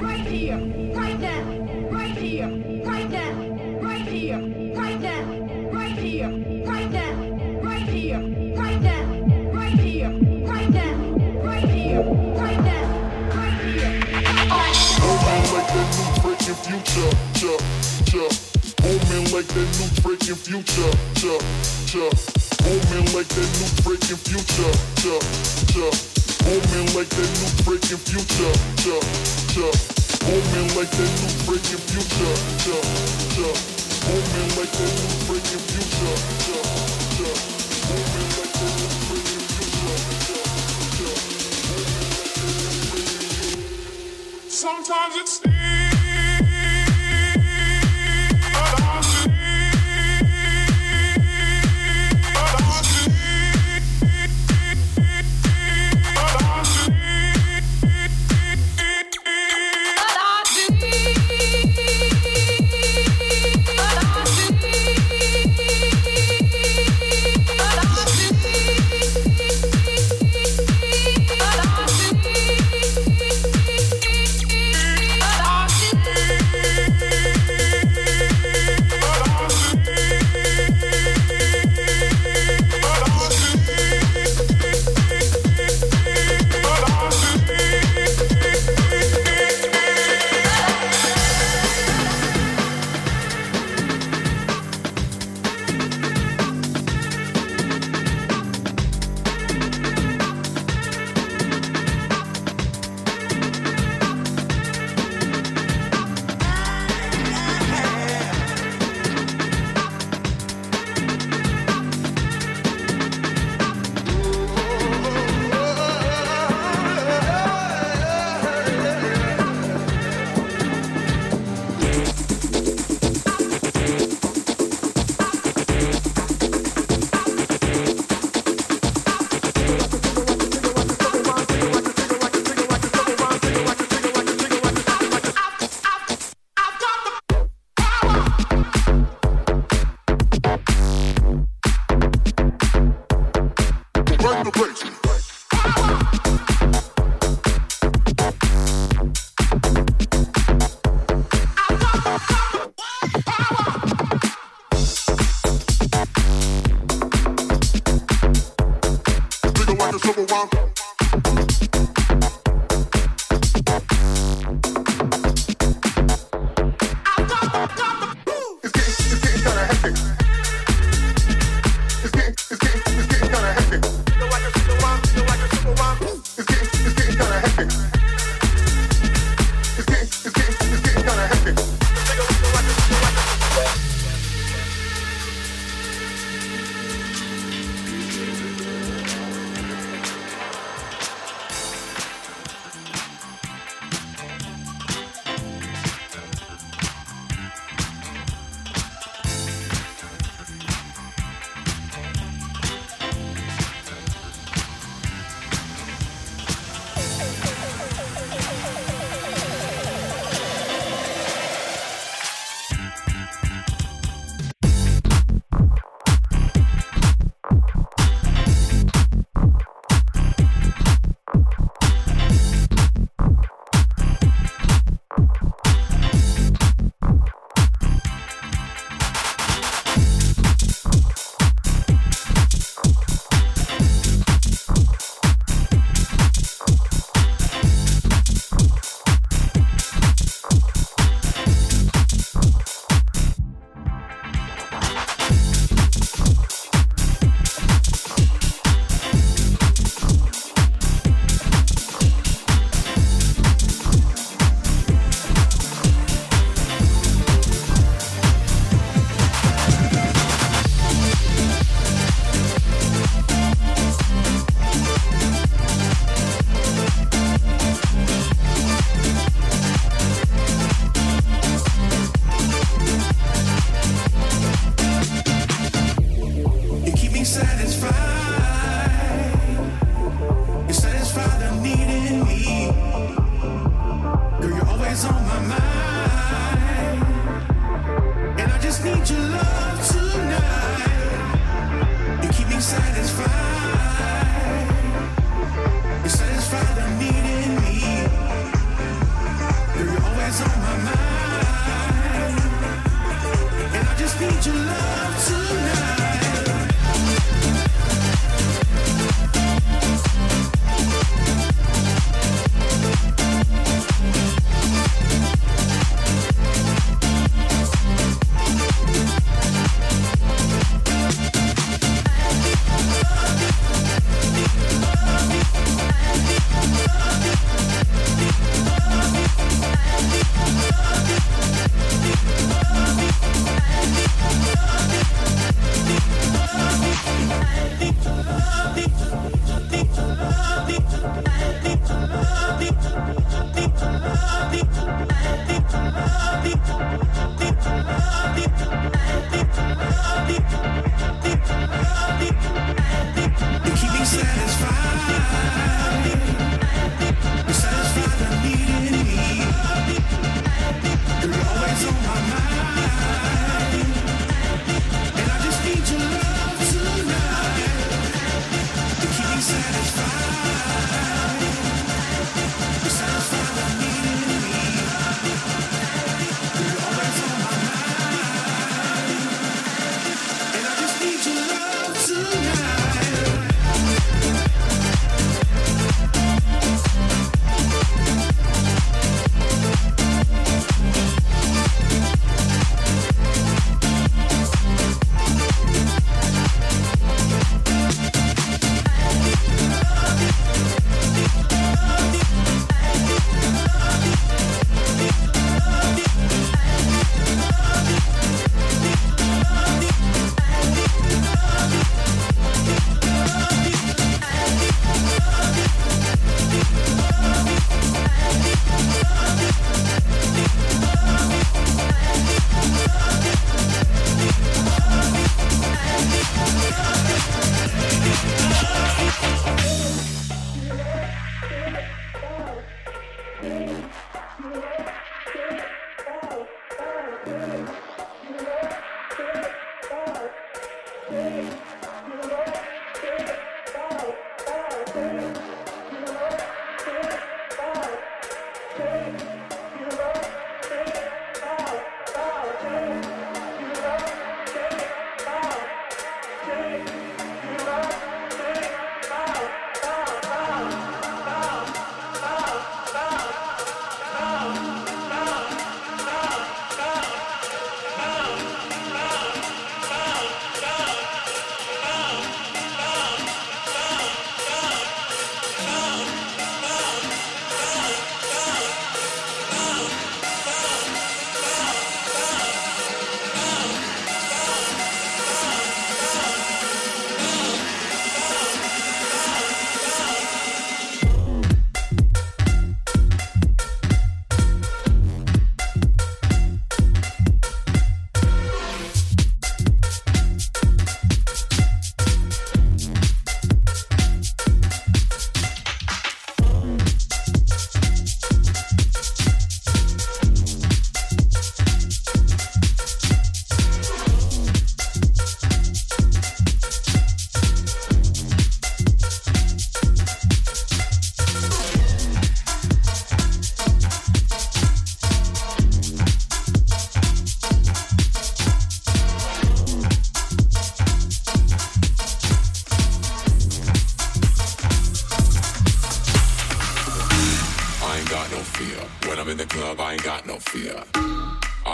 right here, right now, right here, right now, right here, right now, right here, right now, right here, right now, right here, right now, right here, right now, right here. Moving like that new freaking future, cha, cha. Moving like that new freaking future, cha, cha. Moving like that new freaking future, cha, cha. Moving like that new freaking future, cha, cha. Moving like that new freaking future, cha, cha. Moving like that new freaking future, cha. Moving like that new freaking future. Sometimes it's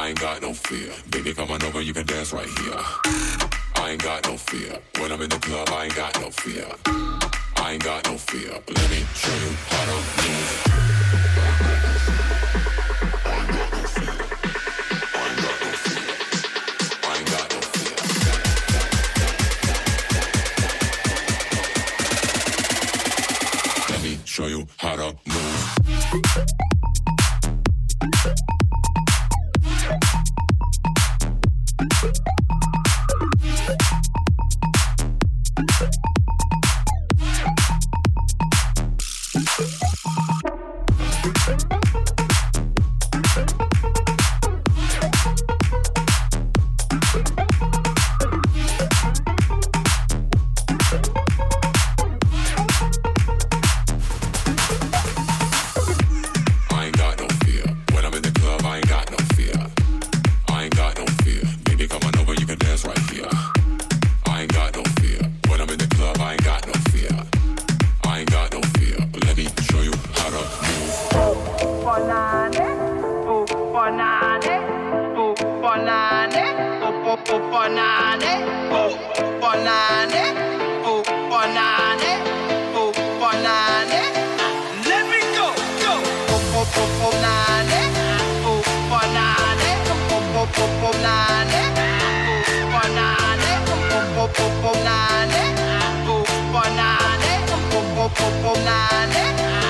I ain't got no fear. Baby, come on over, you can dance right here. I ain't got no fear. When I'm in the club, I ain't got no fear. I ain't got no fear. Let me show you how to move. Oh oh oh banane, oh banane, oh banane, oh. Let me go, go. Oh oh oh banane, oh banane, oh oh oh banane, oh banane, oh oh oh banane, oh banane, oh oh oh banane.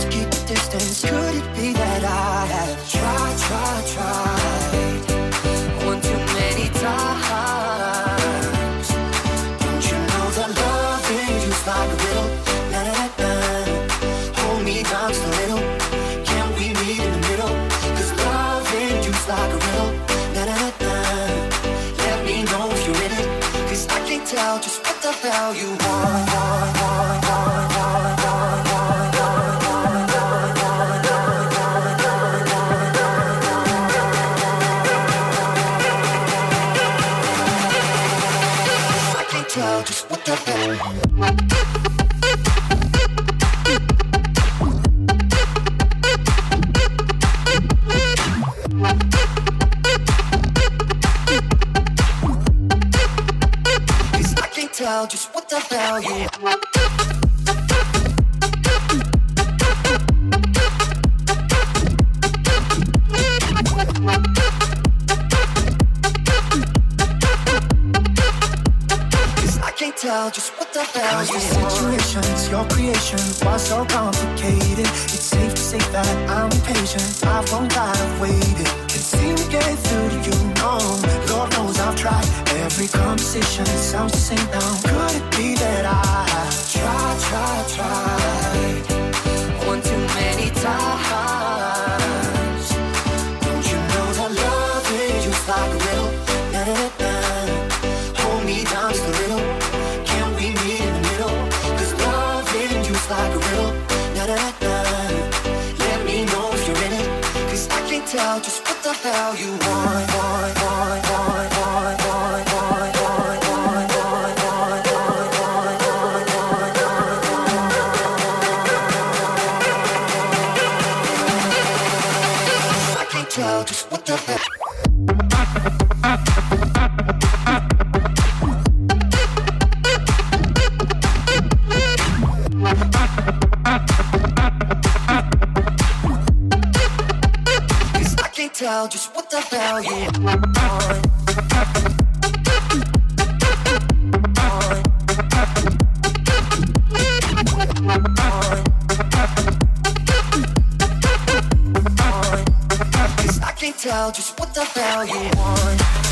to keep the distance. Could it be that I have tried, tried, tried? can't tell just what the hell is this situation. It's your creation. Why so complicated? It's safe to say that I'm patient. I've long died of waiting. Can't seem to get through to you, no. Lord knows I've tried. Every conversation sounds the same now. Could it be that I try, try, try? One too many times. how you want. tell just what the hell you are. Cause I can't tell just what the hell you want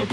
I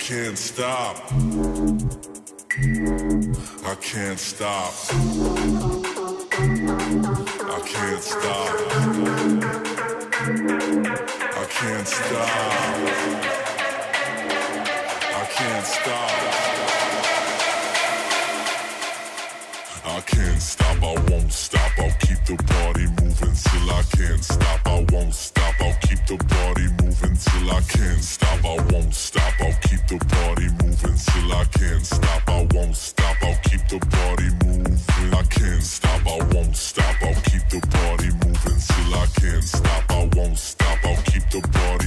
can't stop. I can't stop. I can't stop. I can't stop. I can't stop. I can't stop, I won't stop, I'll keep the party moving till I can't stop, I won't stop, I'll keep the party moving till I can't stop, I won't stop, I'll keep the party moving till I can't stop, I won't stop, I'll keep the party moving. I can't stop, I won't stop, I'll keep the party moving till I can't stop, I won't stop, I'll keep the party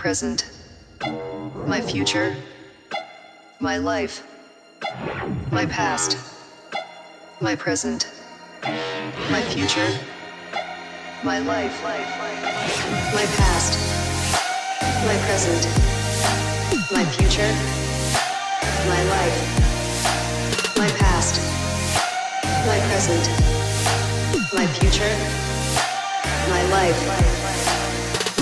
present, my future, my life, my past, my present, my future, my life, my past, my present, my future, my life, my past, my present, my future, my life,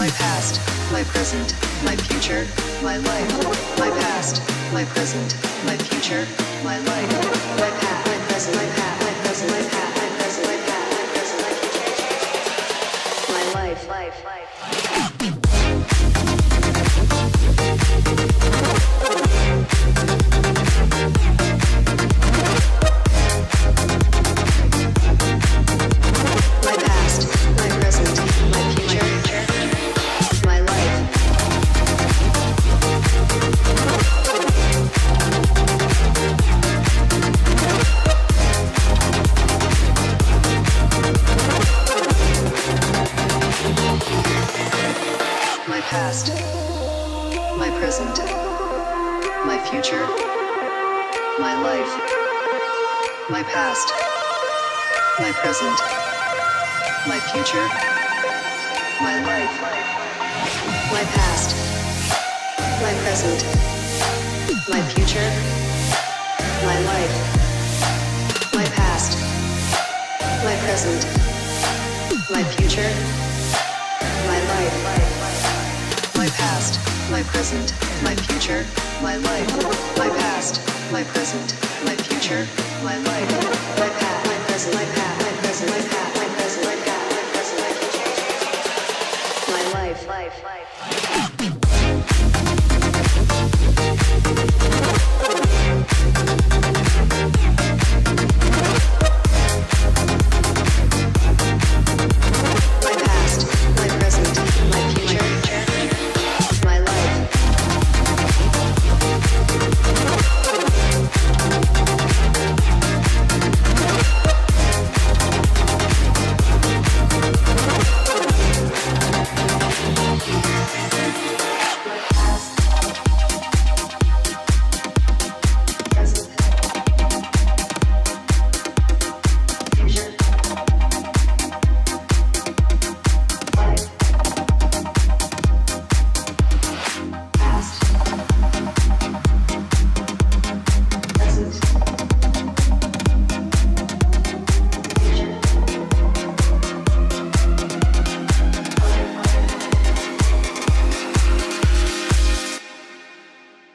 my past, my present, my future, my life, my past, my present, my future, my life, my past, my present, my past, my present, my past, my present, my past, my present, my future, my life, life, life.